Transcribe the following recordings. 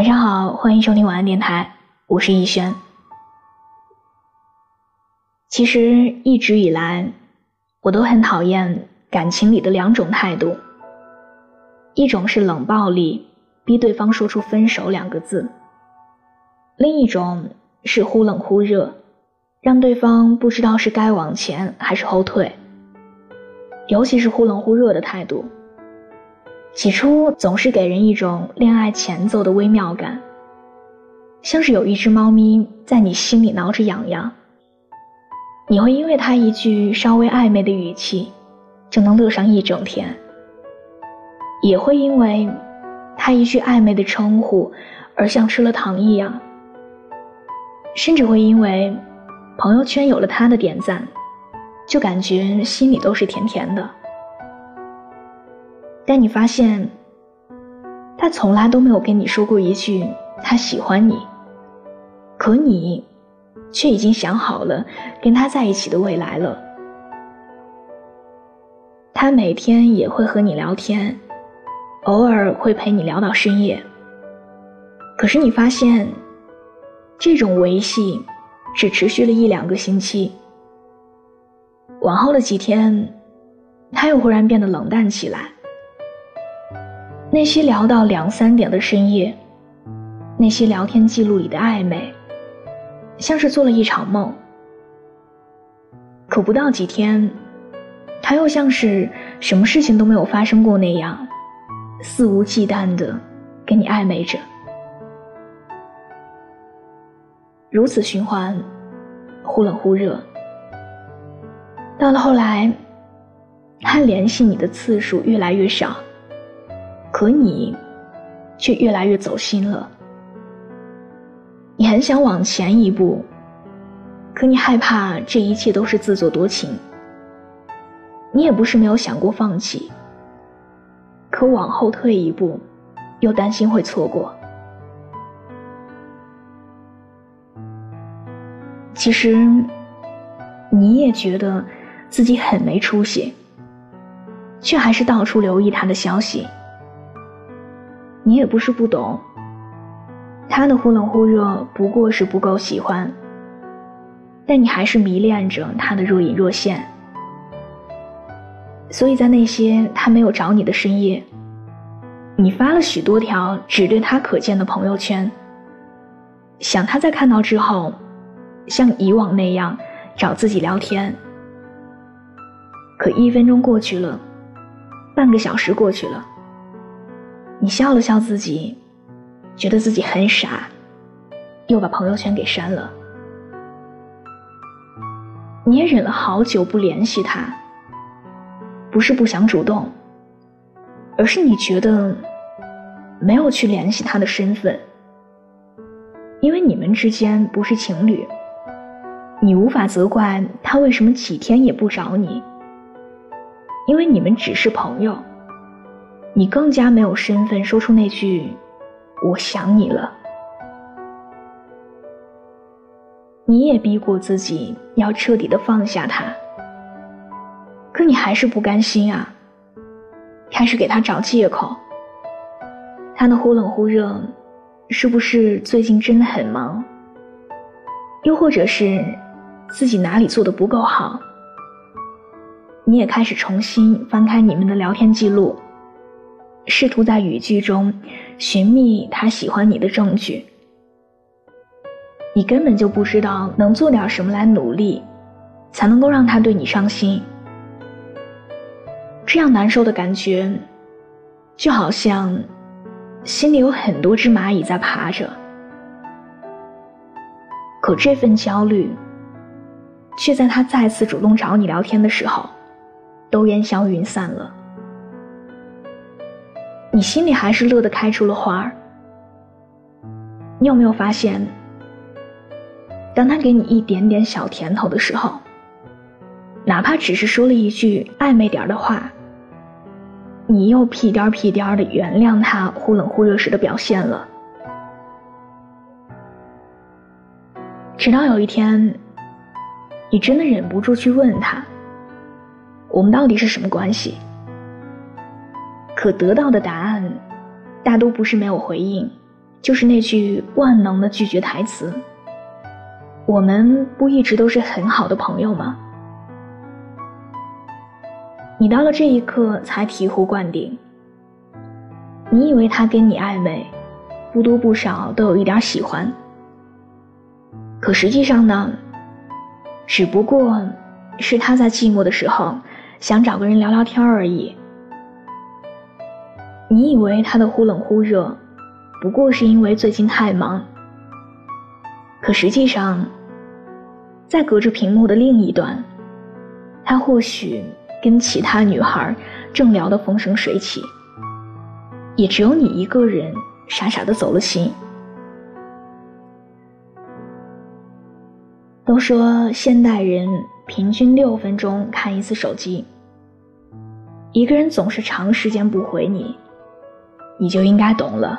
晚上好，欢迎收听晚安电台，我是逸轩。其实一直以来，我都很讨厌感情里的两种态度，一种是冷暴力，逼对方说出分手两个字；另一种是忽冷忽热，让对方不知道是该往前还是后退。尤其是忽冷忽热的态度。起初总是给人一种恋爱前奏的微妙感，像是有一只猫咪在你心里挠着痒痒。你会因为它一句稍微暧昧的语气，就能乐上一整天；也会因为它一句暧昧的称呼，而像吃了糖一样。甚至会因为朋友圈有了他的点赞，就感觉心里都是甜甜的。但你发现，他从来都没有跟你说过一句他喜欢你，可你却已经想好了跟他在一起的未来了。他每天也会和你聊天，偶尔会陪你聊到深夜。可是你发现，这种维系只持续了一两个星期，往后的几天，他又忽然变得冷淡起来。那些聊到两三点的深夜，那些聊天记录里的暧昧，像是做了一场梦。可不到几天，他又像是什么事情都没有发生过那样，肆无忌惮的跟你暧昧着。如此循环，忽冷忽热。到了后来，他联系你的次数越来越少。可你，却越来越走心了。你很想往前一步，可你害怕这一切都是自作多情。你也不是没有想过放弃，可往后退一步，又担心会错过。其实，你也觉得自己很没出息，却还是到处留意他的消息。你也不是不懂，他的忽冷忽热不过是不够喜欢，但你还是迷恋着他的若隐若现。所以在那些他没有找你的深夜，你发了许多条只对他可见的朋友圈，想他在看到之后，像以往那样找自己聊天。可一分钟过去了，半个小时过去了。你笑了笑自己，觉得自己很傻，又把朋友圈给删了。你也忍了好久不联系他，不是不想主动，而是你觉得没有去联系他的身份，因为你们之间不是情侣，你无法责怪他为什么几天也不找你，因为你们只是朋友。你更加没有身份说出那句“我想你了”。你也逼过自己要彻底的放下他，可你还是不甘心啊，开始给他找借口。他的忽冷忽热，是不是最近真的很忙？又或者是自己哪里做的不够好？你也开始重新翻开你们的聊天记录。试图在语句中寻觅他喜欢你的证据，你根本就不知道能做点什么来努力，才能够让他对你上心。这样难受的感觉，就好像心里有很多只蚂蚁在爬着，可这份焦虑，却在他再次主动找你聊天的时候，都烟消云散了。你心里还是乐得开出了花儿。你有没有发现，当他给你一点点小甜头的时候，哪怕只是说了一句暧昧点的话，你又屁颠儿屁颠儿的原谅他忽冷忽热时的表现了。直到有一天，你真的忍不住去问他：“我们到底是什么关系？”可得到的答案，大多不是没有回应，就是那句万能的拒绝台词：“我们不一直都是很好的朋友吗？”你到了这一刻才醍醐灌顶。你以为他跟你暧昧，不多不少都有一点喜欢，可实际上呢，只不过是他在寂寞的时候想找个人聊聊天而已。你以为他的忽冷忽热，不过是因为最近太忙，可实际上，在隔着屏幕的另一端，他或许跟其他女孩正聊得风生水起。也只有你一个人傻傻的走了心。都说现代人平均六分钟看一次手机，一个人总是长时间不回你，你就应该懂了。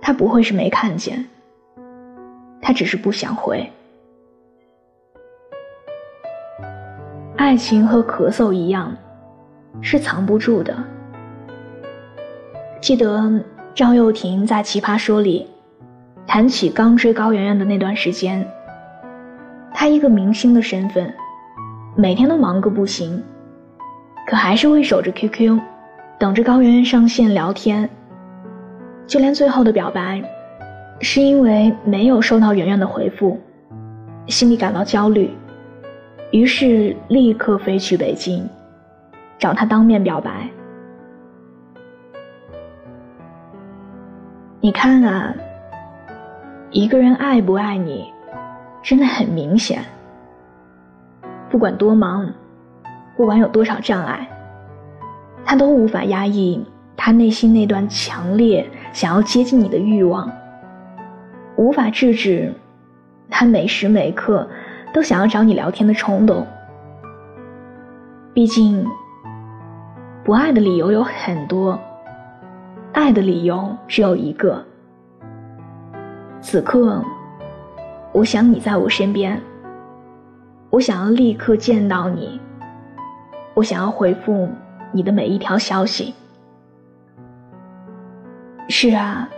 他不会是没看见，他只是不想回。爱情和咳嗽一样，是藏不住的。记得赵又廷在《奇葩说》里谈起刚追高圆圆的那段时间，他一个明星的身份，每天都忙个不行，可还是会守着 QQ，等着高圆圆上线聊天。就连最后的表白，是因为没有收到圆圆的回复，心里感到焦虑，于是立刻飞去北京，找他当面表白。你看啊，一个人爱不爱你，真的很明显。不管多忙，不管有多少障碍，他都无法压抑他内心那段强烈想要接近你的欲望，无法制止他每时每刻都想要找你聊天的冲动。毕竟，不爱的理由有很多。爱的理由只有一个。此刻，我想你在我身边。我想要立刻见到你。我想要回复你的每一条消息。是啊，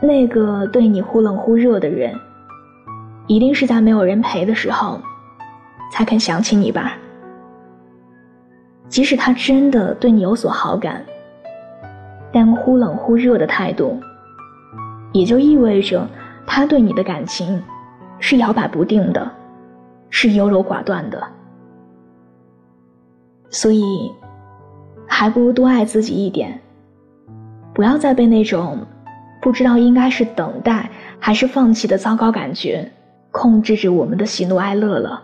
那个对你忽冷忽热的人，一定是在没有人陪的时候，才肯想起你吧。即使他真的对你有所好感。但忽冷忽热的态度，也就意味着他对你的感情是摇摆不定的，是优柔寡断的。所以，还不如多爱自己一点，不要再被那种不知道应该是等待还是放弃的糟糕感觉控制着我们的喜怒哀乐了。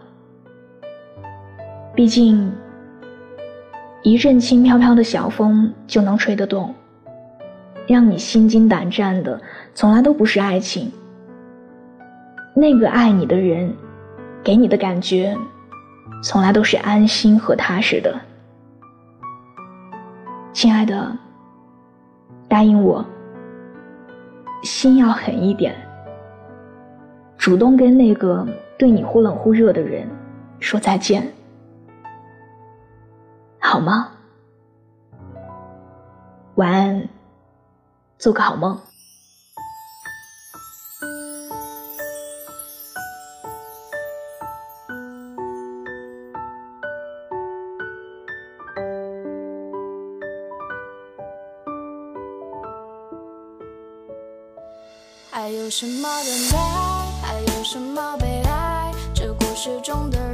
毕竟，一阵轻飘飘的小风就能吹得动。让你心惊胆战的，从来都不是爱情。那个爱你的人，给你的感觉，从来都是安心和踏实的。亲爱的，答应我，心要狠一点，主动跟那个对你忽冷忽热的人说再见，好吗？晚安。做个好梦。有什么等待？还有什么悲哀？这故事中的。